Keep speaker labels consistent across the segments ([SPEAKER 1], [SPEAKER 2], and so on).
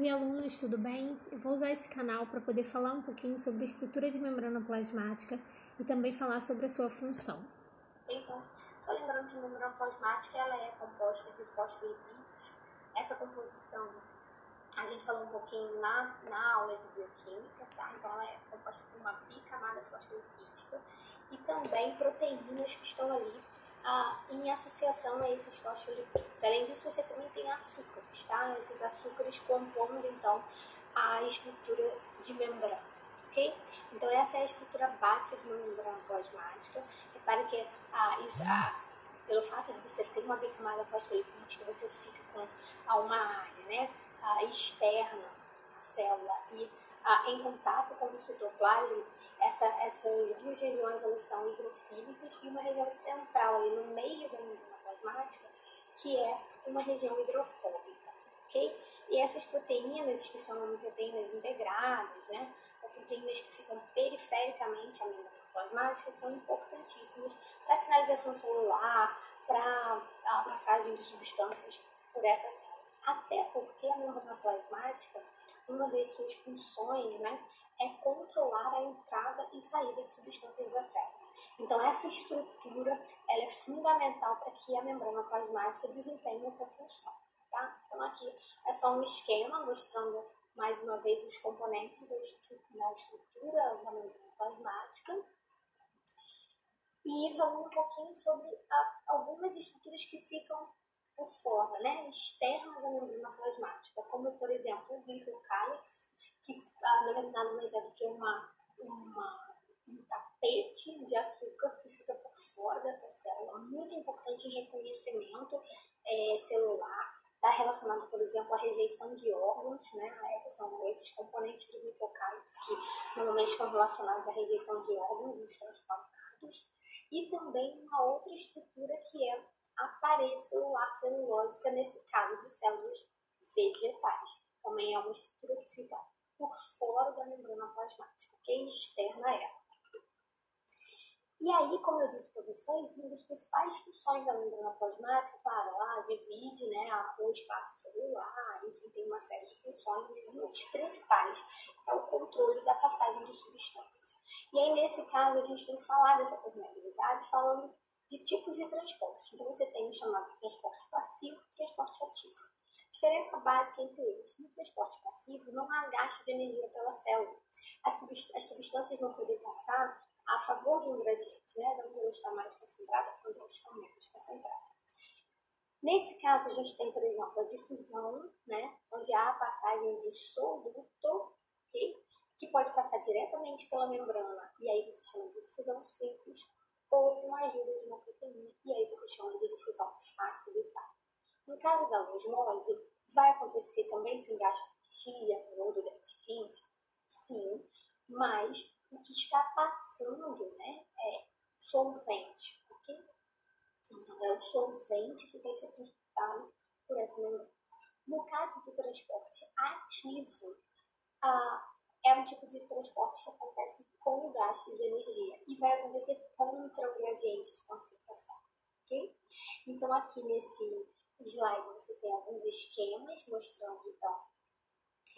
[SPEAKER 1] Oi, alunos, tudo bem? Eu vou usar esse canal para poder falar um pouquinho sobre a estrutura de membrana plasmática e também falar sobre a sua função.
[SPEAKER 2] Então, só lembrando que a membrana plasmática ela é composta de fosfolipídios. Essa composição a gente falou um pouquinho na, na aula de bioquímica, tá? Então, ela é composta por uma bicamada fosfolipídica e também proteínas que estão ali ah, em associação a esses fosfolipídios. Além disso, você também tem açúcares, tá? Esses açúcares compondo, então, a estrutura de membrana, ok? Então, essa é a estrutura básica de uma membrana plasmática. Repare que ah, isso, ah, pelo fato de você ter uma bicamada fosfolipídica, você fica com uma área, né? Ah, externa à célula e em contato com o citoplasma, essa, essas duas regiões elas são hidrofílicas e uma região central ali no meio da plasmática, que é uma região hidrofóbica, ok? E essas proteínas, que são proteínas integradas, né, ou proteínas que ficam perifericamente à membrana plasmática, são importantíssimas para a sinalização celular, para a passagem de substâncias por essa célula. Até porque a membrana plasmática uma das suas funções né, é controlar a entrada e saída de substâncias da célula. Então, essa estrutura ela é fundamental para que a membrana plasmática desempenhe essa função. Tá? Então, aqui é só um esquema mostrando mais uma vez os componentes da estrutura da membrana plasmática e falando um pouquinho sobre a, algumas estruturas que ficam por fora, né, externas à membrana plasmática, como por exemplo o glicocálix, que ah, nada mais é do que uma, uma, um tapete de açúcar que fica por fora dessa célula, muito importante em reconhecimento é, celular, está relacionado, por exemplo, à rejeição de órgãos, né? São esses componentes do glicocálix que normalmente estão relacionados à rejeição de órgãos nos transplantados. E também uma outra estrutura que é a parede celular celulósica, nesse caso de células vegetais. Também é uma estrutura que fica por fora da membrana plasmática, que é externa a ela. E aí, como eu disse para vocês, uma das principais funções da membrana plasmática, claro, ela divide né, o espaço celular, enfim, tem uma série de funções, mas uma das principais é o controle da passagem de substâncias. E aí, nesse caso, a gente tem que falar dessa permeabilidade falando de tipos de transporte. Então, você tem o chamado transporte passivo e transporte ativo. A diferença básica entre eles. No transporte passivo, não há gasto de energia pela célula. As, substâncias vão poder passar a favor de um gradiente, né? de onde ela está mais concentrada onde ela está menos concentrada. Nesse caso, a gente tem, por exemplo, a difusão, né? onde há a passagem de soluto, okay? que pode passar diretamente pela membrana, e aí você chama de difusão simples, ou com a ajuda de uma proteína, e aí você chama de difusão facilitada. No caso da osmose, vai acontecer também sem gasto de energia ou do gradiente? Sim, mas o que está passando né, é solvente, ok? Então, é o solvente que vai ser transportado por essa membrana. No caso do transporte ativo, a é um tipo de transporte que acontece com o gasto de energia e vai acontecer contra o gradiente de concentração, ok? Então, aqui nesse slide você tem alguns esquemas mostrando, então,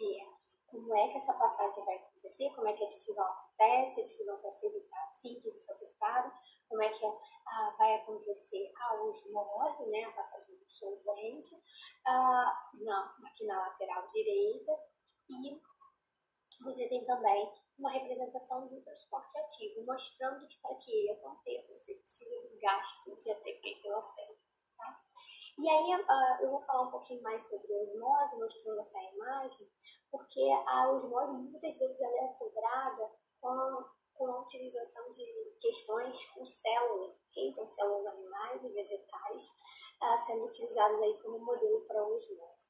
[SPEAKER 2] é, como é que essa passagem vai acontecer, como é que a difusão acontece, a difusão facilitada, simples e facilitada, como é que ah, vai acontecer a osmose, né, a passagem do solvente, ah, não, aqui na lateral direita, e você tem também uma representação do transporte ativo, mostrando que para que ele aconteça, você precisa do gasto de ATP pela célula. Tá? E aí uh, eu vou falar um pouquinho mais sobre a osmose, mostrando essa imagem, porque a osmose muitas vezes ela é cobrada com, com a utilização de questões com células, okay? então células animais e vegetais uh, sendo utilizadas aí como modelo para osmose.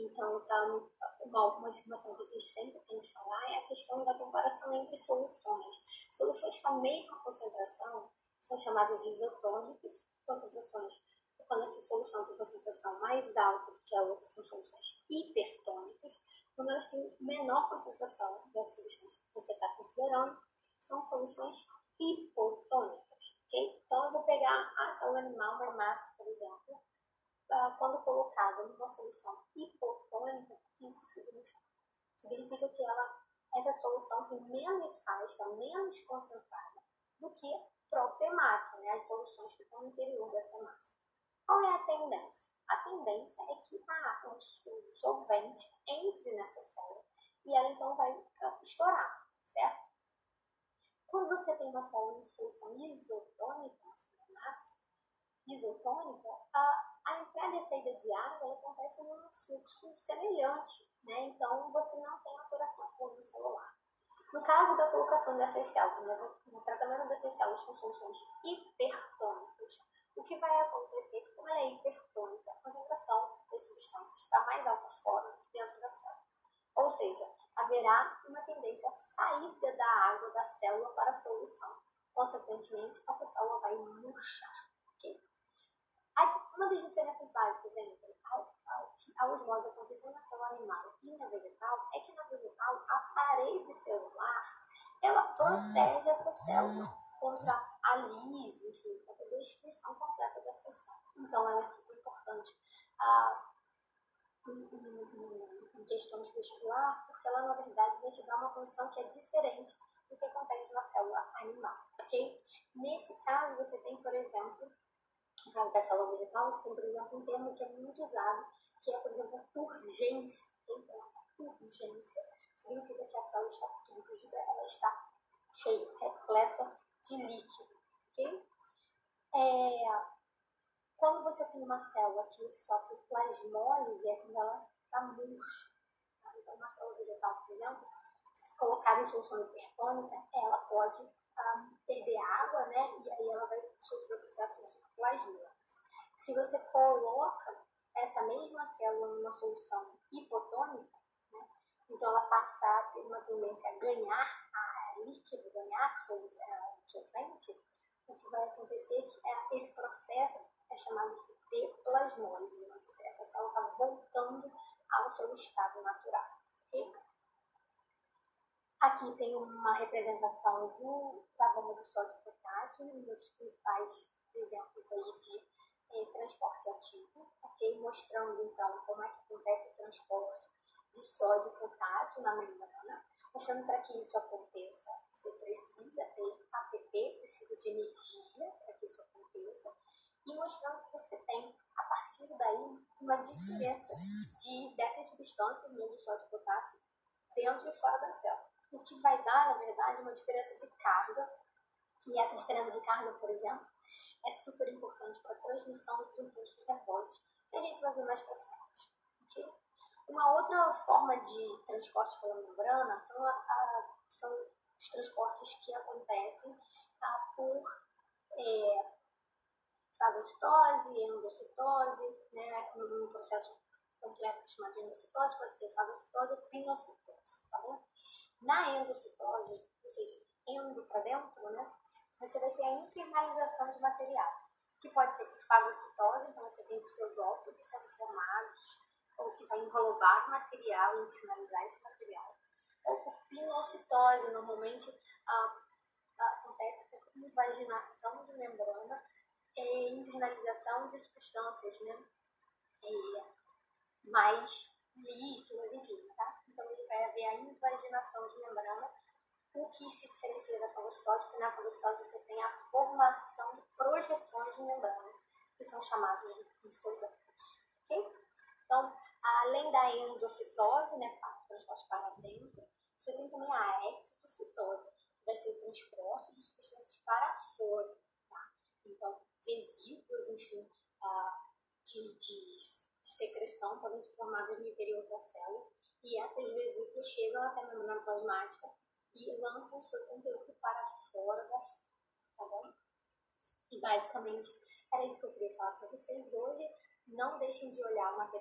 [SPEAKER 2] Então, tá, uma, uma informação que a gente sempre tem que falar é a questão da comparação entre soluções. Soluções com a mesma concentração são chamadas de isotônicos, concentrações quando essa solução tem concentração mais alta do que a outra, são soluções hipertônicas. Quando elas têm menor concentração da substância que você está considerando, são soluções hipotônicas. Okay? Então, eu vou pegar a célula animal, uma massa, por exemplo, quando colocada numa solução hipotônica, isso significa? significa que ela, essa solução tem menos sais, está menos concentrada do que a própria massa, né? as soluções que estão no interior dessa massa. Qual é a tendência? A tendência é que a, o solvente entre nessa célula e ela então vai ah, estourar, certo? Quando você tem uma célula em solução isotônica, massa isotônica, a, a entrada e a saída de água acontece num fluxo semelhante, né? Então você não tem alteração no celular. No caso da colocação dessas células, no tratamento dessas células com soluções hipertônicas, o que vai acontecer é que, como ela é hipertônica, a concentração das substâncias está mais alta fora do que dentro da célula. Ou seja, haverá uma tendência à saída da água da célula para a solução. Consequentemente, essa célula vai murchar. Okay? Das diferenças básicas entre a osmose acontecendo na célula animal e na vegetal é que na vegetal a parede celular ela protege essa célula contra a lise, enfim, contra a destruição completa dessa célula. Então ela é super importante ah, em, em, em questões vestibular, porque ela na verdade vai te dar uma condição que é diferente do que acontece na célula animal, ok? Nesse caso você tem, por exemplo, no caso da célula vegetal, você tem, por exemplo, um termo que é muito usado, que é, por exemplo, turgência. Então, turgência significa que a célula está túrgida, ela está cheia, repleta de líquido, ok? É, quando você tem uma célula que sofre plasmólise, é quando ela está murcha. Tá? Então, uma célula vegetal, por exemplo, se colocada em solução hipertônica, ela pode um, perder água, né? E aí ela vai sofrer o processo de plasmia. Se você coloca essa mesma célula numa solução hipotônica, né? então ela passa a ter uma tendência a ganhar a líquido, ganhar solvente, o que vai acontecer é que é, esse processo é chamado de deplasmólise. Essa célula está voltando ao seu estado natural. Aqui tem uma representação do, da bomba de sódio e potássio, um dos principais exemplos aí de eh, transporte ativo, ok? Mostrando então como é que acontece o transporte de sódio e potássio na membrana. Mostrando para que isso aconteça, você precisa ter ATP, precisa de energia para que isso aconteça. E mostrando que você tem, a partir daí, uma diferença de, dessas substâncias, né, de sódio e potássio, dentro e fora da célula o que vai dar, na verdade, uma diferença de carga. E essa diferença de carga, por exemplo, é super importante para a transmissão dos impulsos nervosos, que a gente vai ver mais para frente. Okay? Uma outra forma de transporte pela membrana são, a, a, são os transportes que acontecem a, por é, fagocitose, endocitose, né, num processo completo chamado de endocitose, pode ser fagocitose ou pinocitose, tá bom? Na endocitose, ou seja, endo para dentro, né, você vai ter a internalização de material, que pode ser por fagocitose, então você tem pseudópodos sendo formados, ou que vai englobar material e internalizar esse material. Ou por pinocitose, normalmente ah, acontece por invaginação de membrana e internalização de substâncias, né? E mais líquidas, enfim, tá? Vai haver a invaginação de membrana, o que se diferencia da fagocitose, porque na fagocitose você tem a formação de projeções de membrana, que são chamadas de soldantes, ok? Então, além da endocitose, né, transporte para dentro, você tem também a exocitose, que vai ser o transporte de substâncias para fora, tá? Então, vesículas, enfim, uh, de, de de secreção podem ser formadas no interior da célula e essas vesículas chegam até a membrana plasmática e lançam seu conteúdo para fora da célula, tá bom? E basicamente era isso que eu queria falar para vocês hoje. Não deixem de olhar o material